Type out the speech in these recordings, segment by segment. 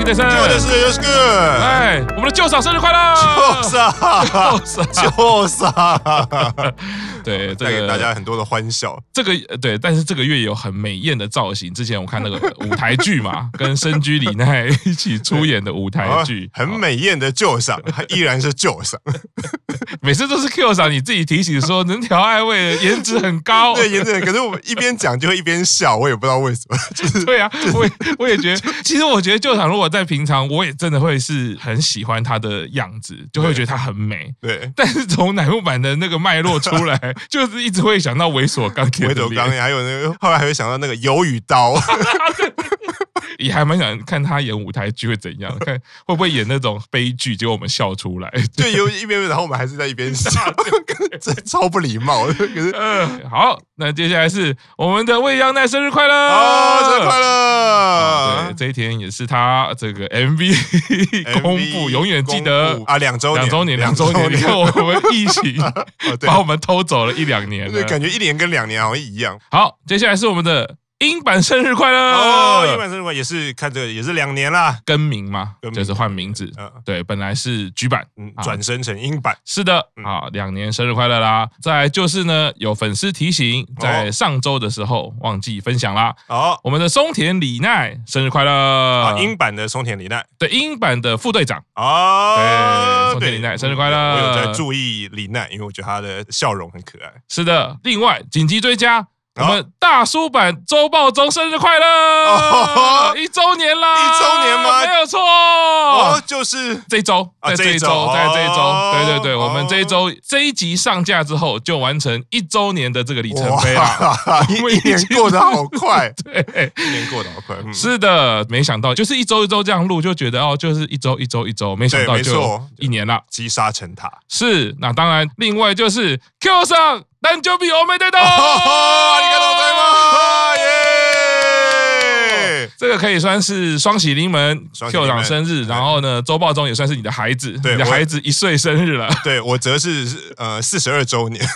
尬聊草莓亚，开 K 电视，就的是又是个，哎，我们的舅嫂生日快乐，舅嫂，舅嫂，对，带给大家很多的欢笑。这个对，但是这个月有很美艳的造型。之前我看那个 舞台剧嘛，跟深居里奈一起出演的舞台剧，很美艳的舅嫂，依然是舅嫂。每次都是 Q 嫂，你自己提醒说能调爱味，颜值很高。对，颜值很高。可是我们一边讲就会一边笑，我也不知道为什么。就是对啊，我也我也觉得，其实我觉得舅嫂如果在平常，我也真的会是很喜欢她的样子，就会觉得她很美。对。但是从乃木坂的那个脉络出来，就是一直会想到猥琐钢铁。猥琐钢铁，还有那个后来还会想到那个鱿鱼刀。也还蛮想看他演舞台剧会怎样，看会不会演那种悲剧，结果我们笑出来。对，有一边，然后我们还是在一边笑，这超不礼貌。可是，呃，好，那接下来是我们的未央奈生日快乐，哦，生日快乐！对，这一天也是他这个 MV 公布，永远记得啊，两周两周年，两周年。你看我们疫情把我们偷走了一两年，对，感觉一年跟两年好像一样。好，接下来是我们的。樱坂生日快乐！哦，英版生日快乐也是看这个也是两年啦，更名嘛，就是换名字。嗯，对，本来是櫸坂，嗯，转生成英版。是的，啊，两年生日快乐啦！再就是呢，有粉丝提醒，在上周的时候忘记分享啦。哦，我们的松田里奈生日快乐！啊，英版的松田里奈，对，英版的副队长。哦，对，松田里奈生日快乐！我有在注意里奈，因为我觉得他的笑容很可爱。是的，另外紧急追加。我们大叔版周报中生日快乐！一周年啦！一周年吗？没有错，哦，就是这一周，在这一周，在这一周，对对对，我们这一周这一集上架之后，就完成一周年的这个里程碑了。一年过得好快，对，一年过得好快。是的，没想到就是一周一周这样录，就觉得哦，就是一周一周一周，没想到就一年了，积沙成塔。是，那当然，另外就是 Q 上。但就比我们得多，你看到在吗？耶！这个可以算是双喜临门，Q 长生日，然后呢，周报中也算是你的孩子，你的孩子一岁生日了。对，我则是呃四十二周年。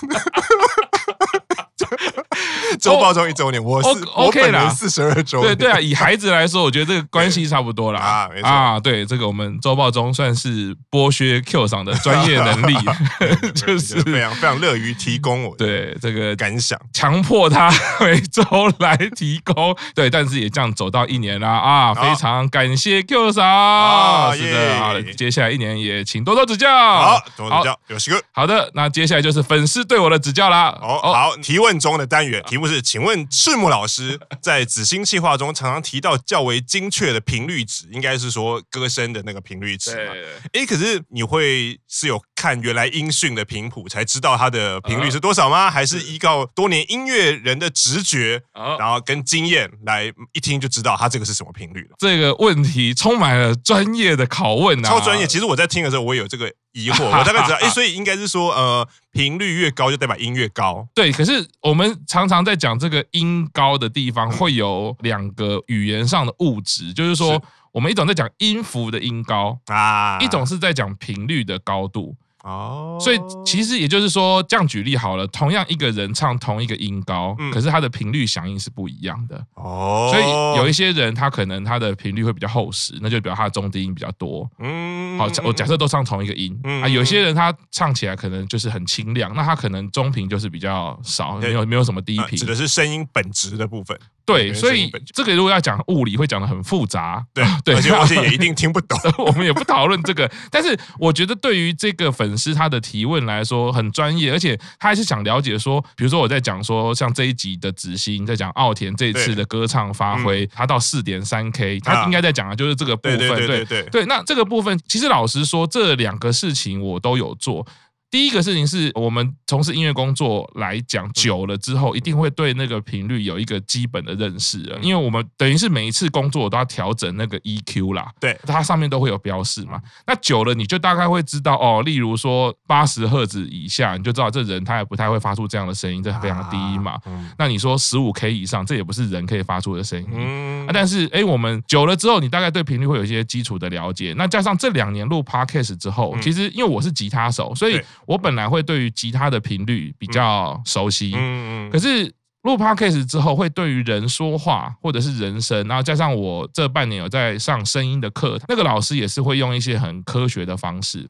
周报中一周年，我是 OK 啦，四十二周。对对啊，以孩子来说，我觉得这个关系差不多啦。啊，没错啊，对，这个我们周报中算是剥削 Q 桑的专业能力，就是非常非常乐于提供我对这个感想，强迫他每周来提供。对，但是也这样走到一年啦啊，非常感谢 Q 桑。是的，好，接下来一年也请多多指教。好，多多指教，有事。好的，那接下来就是粉丝对我的指教啦。哦，好，提问中的单元题目。不是，请问赤木老师在紫星计划中常常提到较为精确的频率值，应该是说歌声的那个频率值嘛？哎，可是你会是有看原来音讯的频谱才知道它的频率是多少吗？还是依靠多年音乐人的直觉，然后跟经验来一听就知道它这个是什么频率了？这个问题充满了专业的拷问啊，超专业。其实我在听的时候，我也有这个。疑惑，我大概知道，哎，所以应该是说，呃，频率越高就代表音越高。对，可是我们常常在讲这个音高的地方，会有两个语言上的物质，就是说，我们一种在讲音符的音高啊，一种是在讲频率的高度。哦，所以其实也就是说，这样举例好了，同样一个人唱同一个音高，可是他的频率响应是不一样的。哦，所以有一些人他可能他的频率会比较厚实，那就表示他的中低音比较多。嗯，好，我假设都唱同一个音，啊，有些人他唱起来可能就是很清亮，那他可能中频就是比较少，没有没有什么低频，指的是声音本质的部分。对，所以这个如果要讲物理，会讲的很复杂。对 对，而且而且也一定听不懂。我们也不讨论这个，但是我觉得对于这个粉丝他的提问来说很专业，而且他还是想了解说，比如说我在讲说像这一集的子欣在讲奥田这一次的歌唱发挥，他到四点三 K，他应该在讲的就是这个部分。对对对对对。那这个部分其实老实说，这两个事情我都有做。第一个事情是我们从事音乐工作来讲久了之后，一定会对那个频率有一个基本的认识了，因为我们等于是每一次工作都要调整那个 EQ 啦，对，它上面都会有标示嘛。那久了你就大概会知道哦，例如说八十赫兹以下，你就知道这人他也不太会发出这样的声音，这非常低嘛。那你说十五 K 以上，这也不是人可以发出的声音。嗯，但是哎，我们久了之后，你大概对频率会有一些基础的了解。那加上这两年录 Podcast 之后，其实因为我是吉他手，所以我本来会对于吉他的频率比较熟悉，嗯嗯，可是录 Podcast 之后，会对于人说话或者是人声，然后加上我这半年有在上声音的课，那个老师也是会用一些很科学的方式。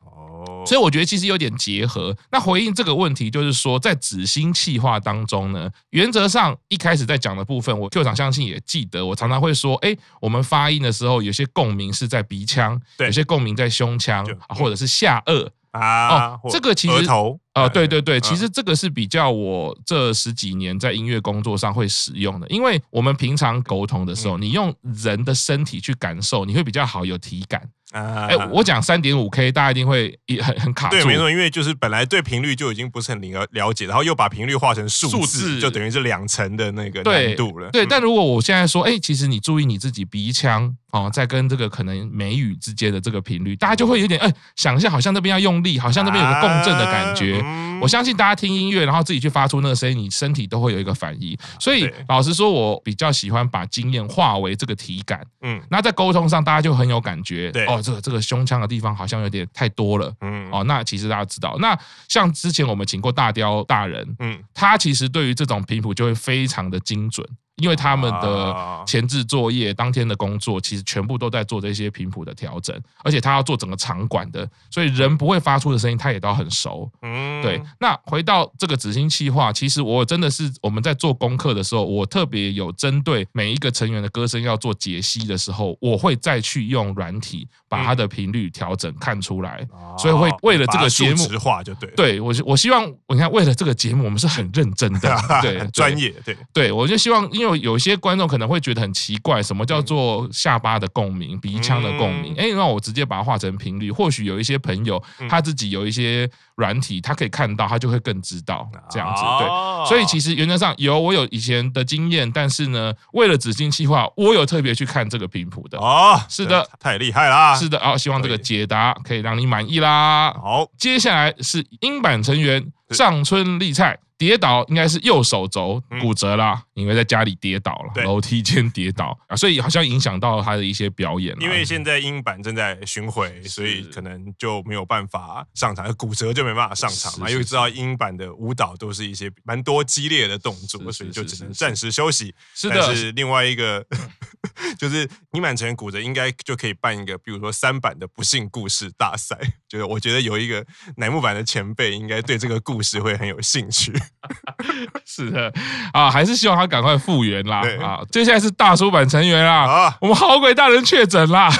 所以我觉得其实有点结合。那回应这个问题，就是说在子星气化当中呢，原则上一开始在讲的部分，我 Q 长相信也记得，我常常会说，哎，我们发音的时候有些共鸣是在鼻腔，有些共鸣在胸腔，或者是下顎啊。哦，这个其实头啊，对对对，其实这个是比较我这十几年在音乐工作上会使用的，因为我们平常沟通的时候，你用人的身体去感受，你会比较好有体感。啊哎、欸，我讲三点五 K，大家一定会很很卡住。对，没错，因为就是本来对频率就已经不是很了了解，然后又把频率化成数字，数字就等于是两层的那个难度了。对，对，但如果我现在说，哎、欸，其实你注意你自己鼻腔哦，在跟这个可能眉宇之间的这个频率，大家就会有点哎、欸，想一下，好像那边要用力，好像那边有个共振的感觉。啊嗯、我相信大家听音乐，然后自己去发出那个声音，你身体都会有一个反应。所以老实说，我比较喜欢把经验化为这个体感。嗯，那在沟通上，大家就很有感觉。对，哦，这个这个胸腔的。地方好像有点太多了，嗯，哦，那其实大家知道，那像之前我们请过大雕大人，嗯，他其实对于这种频谱就会非常的精准。因为他们的前置作业、当天的工作，其实全部都在做这些频谱的调整，而且他要做整个场馆的，所以人不会发出的声音，他也都很熟。嗯，对。那回到这个紫星企划，其实我真的是我们在做功课的时候，我特别有针对每一个成员的歌声要做解析的时候，我会再去用软体把它的频率调整看出来，所以会为了这个节目，化就对。对我，我希望你看，为了这个节目，我们是很认真的，对，专业，对，对，我就希望因为。因为有些观众可能会觉得很奇怪，什么叫做下巴的共鸣、鼻腔的共鸣？哎，那我直接把它化成频率，或许有一些朋友他自己有一些软体，他可以看到，他就会更知道这样子。对，所以其实原则上有我有以前的经验，但是呢，为了子星企划，我有特别去看这个频谱的。哦，是的，太厉害啦！是的，哦，希望这个解答可以让你满意啦。好，接下来是英版成员上村丽菜。跌倒应该是右手肘骨折啦，因为在家里跌倒了，楼梯间跌倒啊，所以好像影响到他的一些表演。因为现在英版正在巡回，所以可能就没有办法上场，骨折就没办法上场嘛。因为知道英版的舞蹈都是一些蛮多激烈的动作，所以就只能暂时休息。是的，但是另外一个 就是音版成员骨折，应该就可以办一个，比如说三版的不幸故事大赛。就是我觉得有一个乃木坂的前辈，应该对这个故事会很有兴趣。是的啊，还是希望他赶快复原啦啊！接下来是大叔版成员啦，啊、我们好鬼大人确诊啦，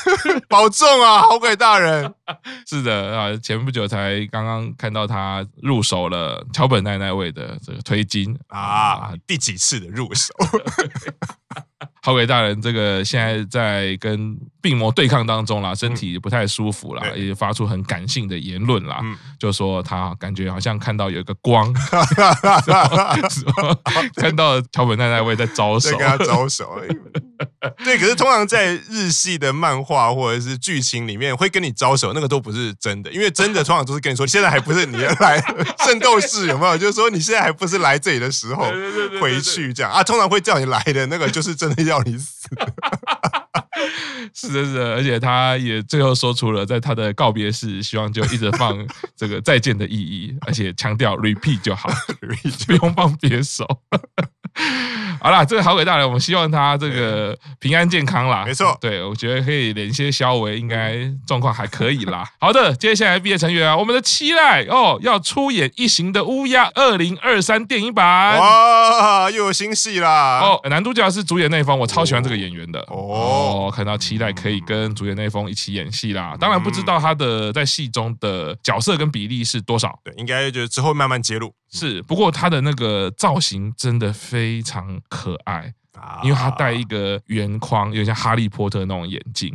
保重啊，好鬼大人！是的啊，前不久才刚刚看到他入手了桥本奈奈味的这个推金啊，啊第几次的入手？好鬼大人，这个现在在跟病魔对抗当中啦，身体不太舒服啦，嗯、也发出很感性的言论啦，嗯、就说他感觉好像看到有一个光，看到桥本奈奈未在招手，跟他招手。对，可是通常在日系的漫画或者是剧情里面会跟你招手，那个都不是真的，因为真的通常都是跟你说，现在还不是你要来 圣斗士有没有？就是说你现在还不是来这里的时候，回去这样啊，通常会叫你来的那个就是真的要你死。是的，是的，而且他也最后说出了在他的告别式，希望就一直放 这个再见的意义，而且强调 repeat 就好，不用放别首。好啦，这个好鬼大人，我们希望他这个平安健康啦。没错，对，我觉得可以连些肖维，应该状况还可以啦。好的，接下来毕业成员啊，我们的期待哦，要出演《异形的乌鸦》二零二三电影版。哇，又有新戏啦！哦，男主角是主演内丰，我超喜欢这个演员的。哦，哦，看到期待可以跟主演内丰一起演戏啦。当然不知道他的在戏中的角色跟比例是多少。对，应该就是之后慢慢揭露。是，不过他的那个造型真的非常可爱，因为他戴一个圆框，有点像哈利波特那种眼镜，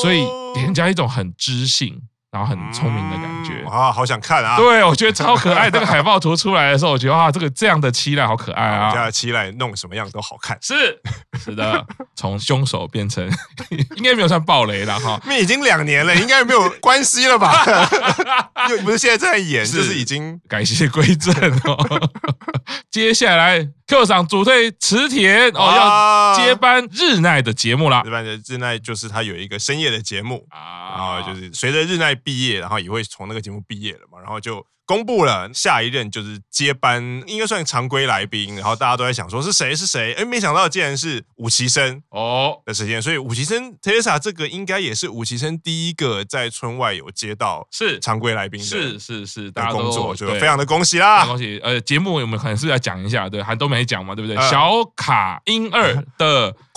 所以给人家一种很知性。然后很聪明的感觉啊，好想看啊！对，我觉得超可爱。这个海报图出来的时候，我觉得哇，这个这样的期待好可爱啊！这样的七濑弄什么样都好看。是是的，从凶手变成 应该没有算暴雷了哈，因为已经两年了，应该没有关系了吧？又不是现在在演，就是已经改邪归正哦。接下来。Q 赏主推池田哦，要接班日奈的节目啦。接班的日奈就是他有一个深夜的节目啊，然后就是随着日奈毕业，然后也会从那个节目毕业了嘛，然后就公布了下一任就是接班，应该算常规来宾。然后大家都在想说是谁是谁？哎，没想到竟然是武崎生哦的时间。所以武崎生 Teresa 这个应该也是武崎生第一个在村外有接到是常规来宾的，是是是，大家工作就非常的恭喜啦，恭喜！呃，节目我们可能是要讲一下，对，还都没讲嘛，对不对？呃、小卡英二的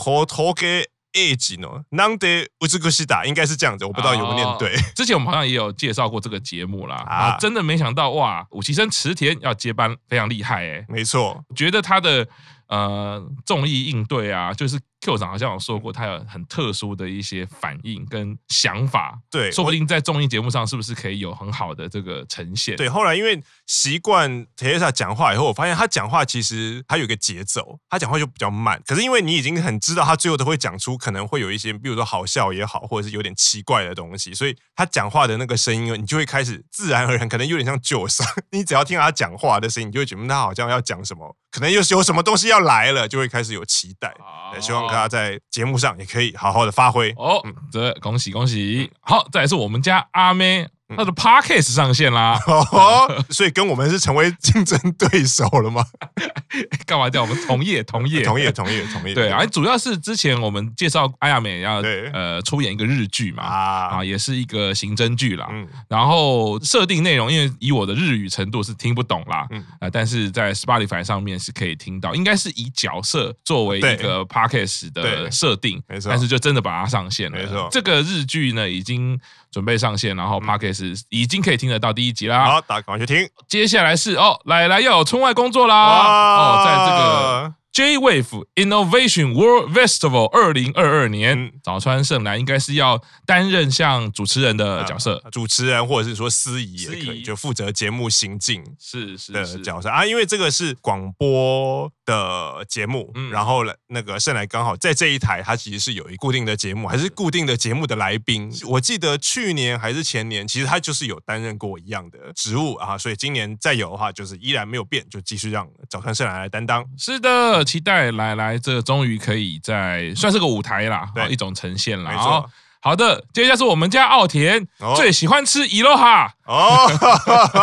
Age 呢，Nande Utsukushita 应该是这样子，我不知道有没有念对。之前我们好像也有介绍过这个节目啦，啊，真的没想到哇，武崎生池田要接班，非常厉害哎，没错，觉得他的呃综艺应对啊，就是。Q 长好像有说过，他有很特殊的一些反应跟想法，对，说不定在综艺节目上是不是可以有很好的这个呈现？对，后来因为习惯 Teresa 讲话以后，我发现他讲话其实他有一个节奏，他讲话就比较慢。可是因为你已经很知道他最后都会讲出可能会有一些，比如说好笑也好，或者是有点奇怪的东西，所以他讲话的那个声音，你就会开始自然而然，可能有点像旧声。你只要听到他讲话的声音，你就会觉得他好像要讲什么，可能又是有什么东西要来了，就会开始有期待。希望。他在节目上也可以好好的发挥哦，这恭喜恭喜！好，再来是我们家阿妹。他的 Podcast 上线啦，哦，所以跟我们是成为竞争对手了吗？干嘛叫我们同业 同业同业同业同业？对啊，主要是之前我们介绍阿亚美要呃出演一个日剧嘛啊，也是一个刑侦剧啦。然后设定内容，因为以我的日语程度是听不懂啦，呃，但是在 Spotify 上面是可以听到，应该是以角色作为一个 Podcast 的设定，没错。但是就真的把它上线了，没错。这个日剧呢已经准备上线，然后 Podcast。已经可以听得到第一集啦，好，大家赶快去听。接下来是哦，来来要有村外工作啦，哦，在这个。J-Wave Innovation World Festival 二零二二年，早川胜男应该是要担任像主持人的角色，主持人或者是说司仪也可以，就负责节目行进是是的角色啊。因为这个是广播的节目，然后那个盛来刚好在这一台，他其实是有一固定的节目，还是固定的节目的来宾。我记得去年还是前年，其实他就是有担任过一样的职务啊，所以今年再有的话，就是依然没有变，就继续让早川盛来来担当。是的。期待来来，这终于可以在算是个舞台啦，对一种呈现了。没错，好的，接下来是我们家奥田、哦、最喜欢吃伊洛哈哦，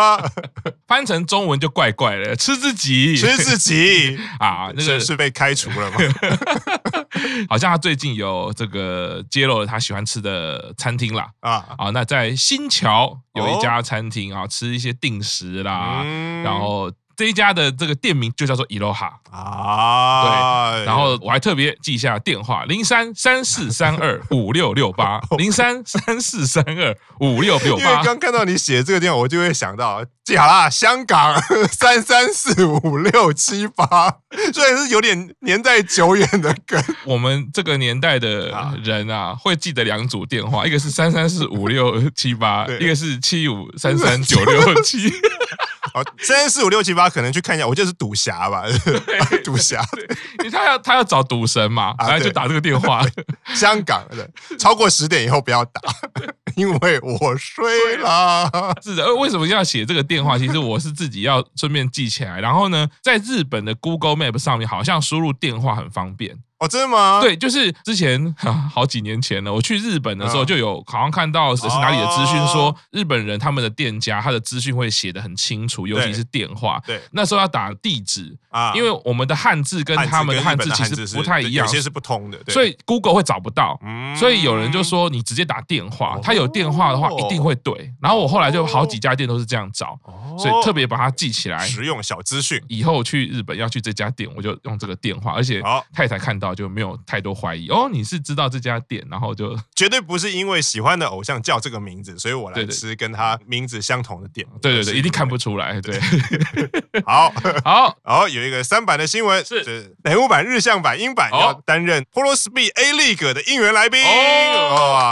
翻成中文就怪怪的，吃自己，吃自己。啊，那个。是，被开除了吗？好像他最近有这个揭露了他喜欢吃的餐厅啦。啊。啊，那在新桥有一家餐厅啊，吃一些定食啦，嗯、然后。这一家的这个店名就叫做伊洛哈啊，对，然后我还特别记一下电话零三三四三二五六六八 零三三四三二五六六八。因为刚看到你写这个电话，我就会想到记好啦，香港 三三四五六七八，虽然是有点年代久远的梗，我们这个年代的人啊，会记得两组电话，一个是三三四五六七八，一个是七五三三九六七。好，三四五六七八，可能去看一下，我就是赌侠吧，赌侠，因为他要他要找赌神嘛，然后就打这个电话。香港的超过十点以后不要打，因为我睡了。是的，为什么要写这个电话？其实我是自己要顺便记起来。然后呢，在日本的 Google Map 上面，好像输入电话很方便。哦，真的吗？对，就是之前好几年前了，我去日本的时候，就有好像看到是哪里的资讯，说日本人他们的店家他的资讯会写的很清楚，尤其是电话。对，那时候要打地址啊，因为我们的汉字跟他们的汉字其实不太一样，有些是不通的，所以 Google 会找不到。所以有人就说，你直接打电话，他有电话的话一定会对。然后我后来就好几家店都是这样找，所以特别把它记起来，实用小资讯。以后去日本要去这家店，我就用这个电话，而且太太看到。就没有太多怀疑。哦，你是知道这家店，然后就 绝对不是因为喜欢的偶像叫这个名字，所以我来吃跟他名字相同的店。对对对，一定看不出来。对，好 好。好，有一个三版的新闻是。乃木版？日向版、英版要担任 Polo Speed A League 的应援来宾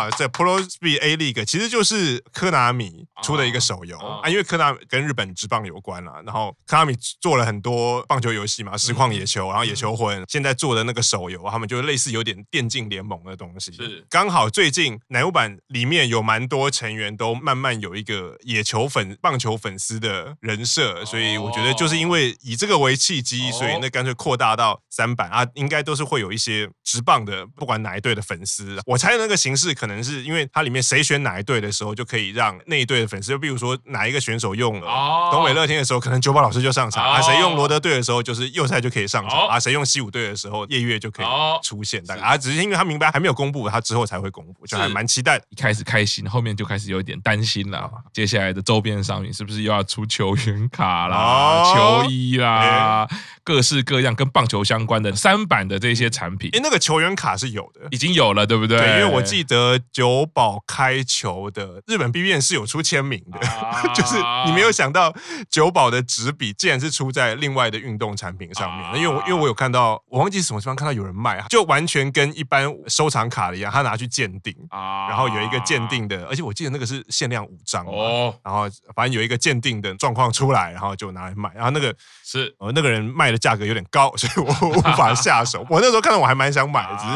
哦。这 Pro Speed A League 其实就是科纳米出的一个手游啊，因为科纳米跟日本职棒有关了，然后科纳米做了很多棒球游戏嘛，实况野球，然后野球魂，现在做的那个手。游，他们就类似有点电竞联盟的东西。是，刚好最近乃木坂里面有蛮多成员都慢慢有一个野球粉、棒球粉丝的人设，所以我觉得就是因为以这个为契机，所以那干脆扩大到三版啊，应该都是会有一些职棒的，不管哪一队的粉丝。我猜那个形式可能是因为它里面谁选哪一队的时候，就可以让那一队的粉丝，就比如说哪一个选手用了哦东北乐天的时候，可能久保老师就上场啊；谁用罗德队的时候，就是右赛就可以上场啊；谁用西武队的时候，夜月就可以出现。大概啊，只是因为他明白还没有公布，他之后才会公布，就还蛮期待。一开始开心，后面就开始有点担心了。接下来的周边商品是不是又要出球员卡啦、球衣啦，各式各样跟棒球相关的三版的这些产品？哎，那个球员卡是有的，已经有了，对不对？对，因为我记得久保开球的日本 BBN 是有出签名的，就是你没有想到久保的纸笔竟然是出在另外的运动产品上面。因为我因为我有看到，我忘记什么地方看到有人卖，就完全跟一般收藏卡的一样，他拿去鉴定啊，然后有一个鉴定的，而且我记得那个是限量五张哦，然后反正有一个鉴定的状况出来，然后就拿来卖，然后那个是。呃那个人卖的价格有点高，所以我无法下手。我那时候看到我还蛮想买的，只是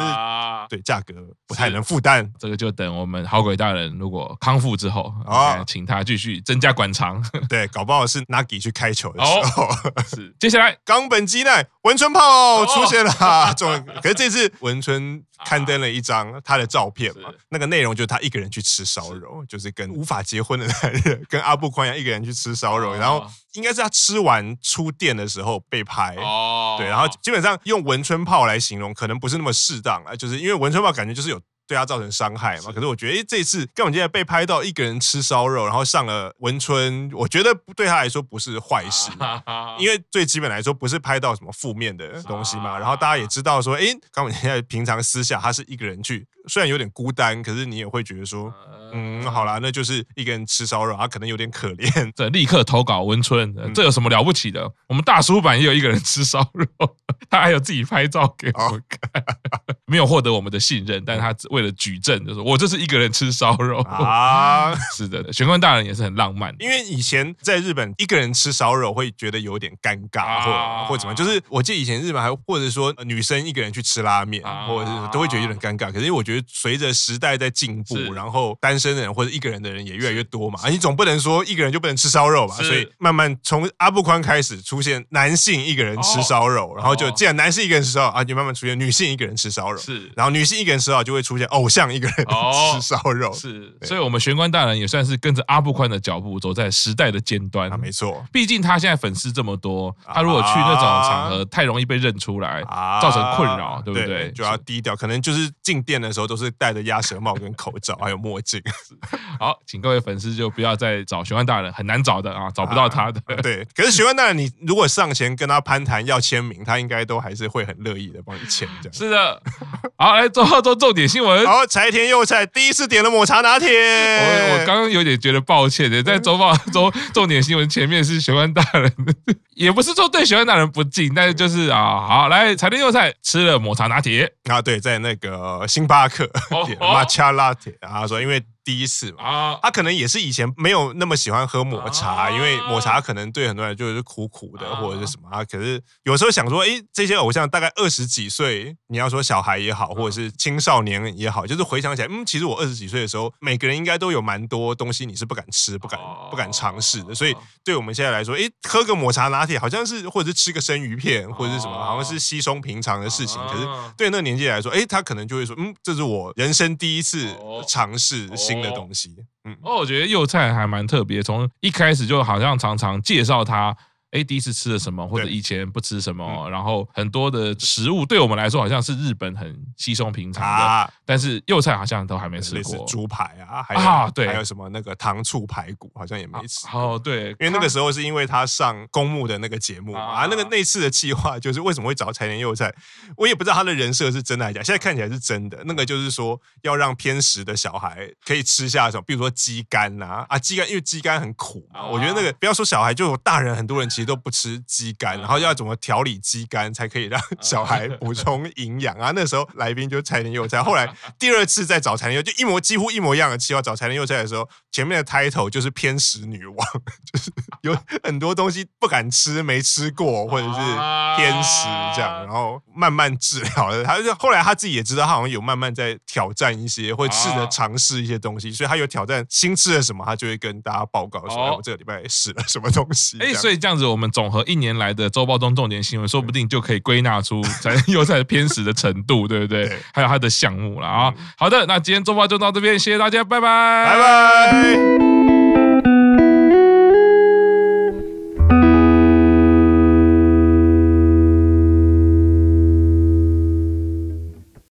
对价格不太能负担。这个就等我们好鬼大人如果康复之后啊，请他继续增加馆藏。对，搞不好是 Nagi 去开球的时候。是，接下来。冈本基奈文春炮出现了，终于，可是这次文春刊登了一张他的照片嘛，那个内容就是他一个人去吃烧肉，就是跟无法结婚的男人，跟阿布宽一样，一个人去吃烧肉，然后应该是他吃完出店的时候被拍。哦，对，然后基本上用文春炮来形容，可能不是那么适当啊，就是因为文春炮感觉就是有。对他造成伤害嘛？可是我觉得，哎，这次根本就在被拍到一个人吃烧肉，然后上了文春，我觉得对他来说不是坏事，因为最基本来说不是拍到什么负面的东西嘛。然后大家也知道说，哎，冈本现在平常私下他是一个人去。虽然有点孤单，可是你也会觉得说，嗯，好啦，那就是一个人吃烧肉，他可能有点可怜。这立刻投稿文春，这有什么了不起的？我们大叔版也有一个人吃烧肉，他还有自己拍照给我看，没有获得我们的信任，但是他为了举证，就是我这是一个人吃烧肉啊。是的，玄关大人也是很浪漫，因为以前在日本一个人吃烧肉会觉得有点尴尬，或或怎么，就是我记得以前日本还或者说女生一个人去吃拉面，啊或者是都会觉得有点尴尬。可是因为我觉得。随着时代在进步，然后单身的人或者一个人的人也越来越多嘛，啊，你总不能说一个人就不能吃烧肉吧？所以慢慢从阿布宽开始出现男性一个人吃烧肉，然后就既然男性一个人吃烧肉啊，就慢慢出现女性一个人吃烧肉，是，然后女性一个人吃烧肉就会出现偶像一个人 吃烧肉，是，所以我们玄关大人也算是跟着阿布宽的脚步走在时代的尖端。啊，没错，毕竟他现在粉丝这么多，他如果去那种场合太容易被认出来，啊。造成困扰，对不对？就要低调，可能就是进店的时候。都是戴着鸭舌帽跟口罩，还有墨镜。好，请各位粉丝就不要再找玄幻大人，很难找的啊，找不到他的。啊、对，可是玄幻大人，你如果上前跟他攀谈要签名，他应该都还是会很乐意的帮你签。这样是的。好，来做做重点新闻。好，柴田佑菜第一次点了抹茶拿铁。我我刚刚有点觉得抱歉的，在周报 中重点新闻前面是玄幻大人，也不是说对玄幻大人不敬，但是就是啊，好，来柴田佑菜吃了抹茶拿铁啊，对，在那个星巴克。抹茶拿铁，然后说因为。第一次嘛，他可能也是以前没有那么喜欢喝抹茶，因为抹茶可能对很多人就是苦苦的或者是什么啊。可是有时候想说，哎，这些偶像大概二十几岁，你要说小孩也好，或者是青少年也好，就是回想起来，嗯，其实我二十几岁的时候，每个人应该都有蛮多东西你是不敢吃、不敢不敢尝试的。所以对我们现在来说，哎，喝个抹茶拿铁好像是，或者是吃个生鱼片或者是什么，好像是稀松平常的事情。可是对那个年纪来说，哎，他可能就会说，嗯，这是我人生第一次尝试新的东西，嗯，哦，我觉得幼菜还蛮特别，从一开始就好像常常介绍他。哎，第一次吃了什么，或者以前不吃什么，嗯、然后很多的食物对我们来说好像是日本很稀松平常的，啊、但是幼菜好像都还没吃过。猪排啊，还有啊，对，还有什么那个糖醋排骨，好像也没吃。哦，对，因为那个时候是因为他上公募的那个节目啊，啊那个那次的计划就是为什么会找柴田佑菜，我也不知道他的人设是真的还是假，现在看起来是真的。那个就是说要让偏食的小孩可以吃下什么，比如说鸡肝呐啊，啊鸡肝，因为鸡肝很苦嘛，啊、我觉得那个不要说小孩，就有大人很多人吃。其实都不吃鸡肝，然后要怎么调理鸡肝才可以让小孩补充营养啊？那时候来宾就柴田佑菜，后来 第二次再找柴田佑，就一模几乎一模一样的企划找柴田佑菜的时候，前面的 title 就是偏食女王，就是有很多东西不敢吃、没吃过，或者是偏食这样，然后慢慢治疗的。他就后来他自己也知道，他好像有慢慢在挑战一些，会试着尝试一些东西，所以他有挑战新吃了什么，他就会跟大家报告说：“哎，我这个礼拜试了什么东西。”哎，所以这样子，我们总和一年来的周报中重点新闻，说不定就可以归纳出柴田佑菜的偏食的程度，对不对？对，还有它的项目了啊。好的，那今天周报就到这边，谢谢大家，拜拜，拜拜。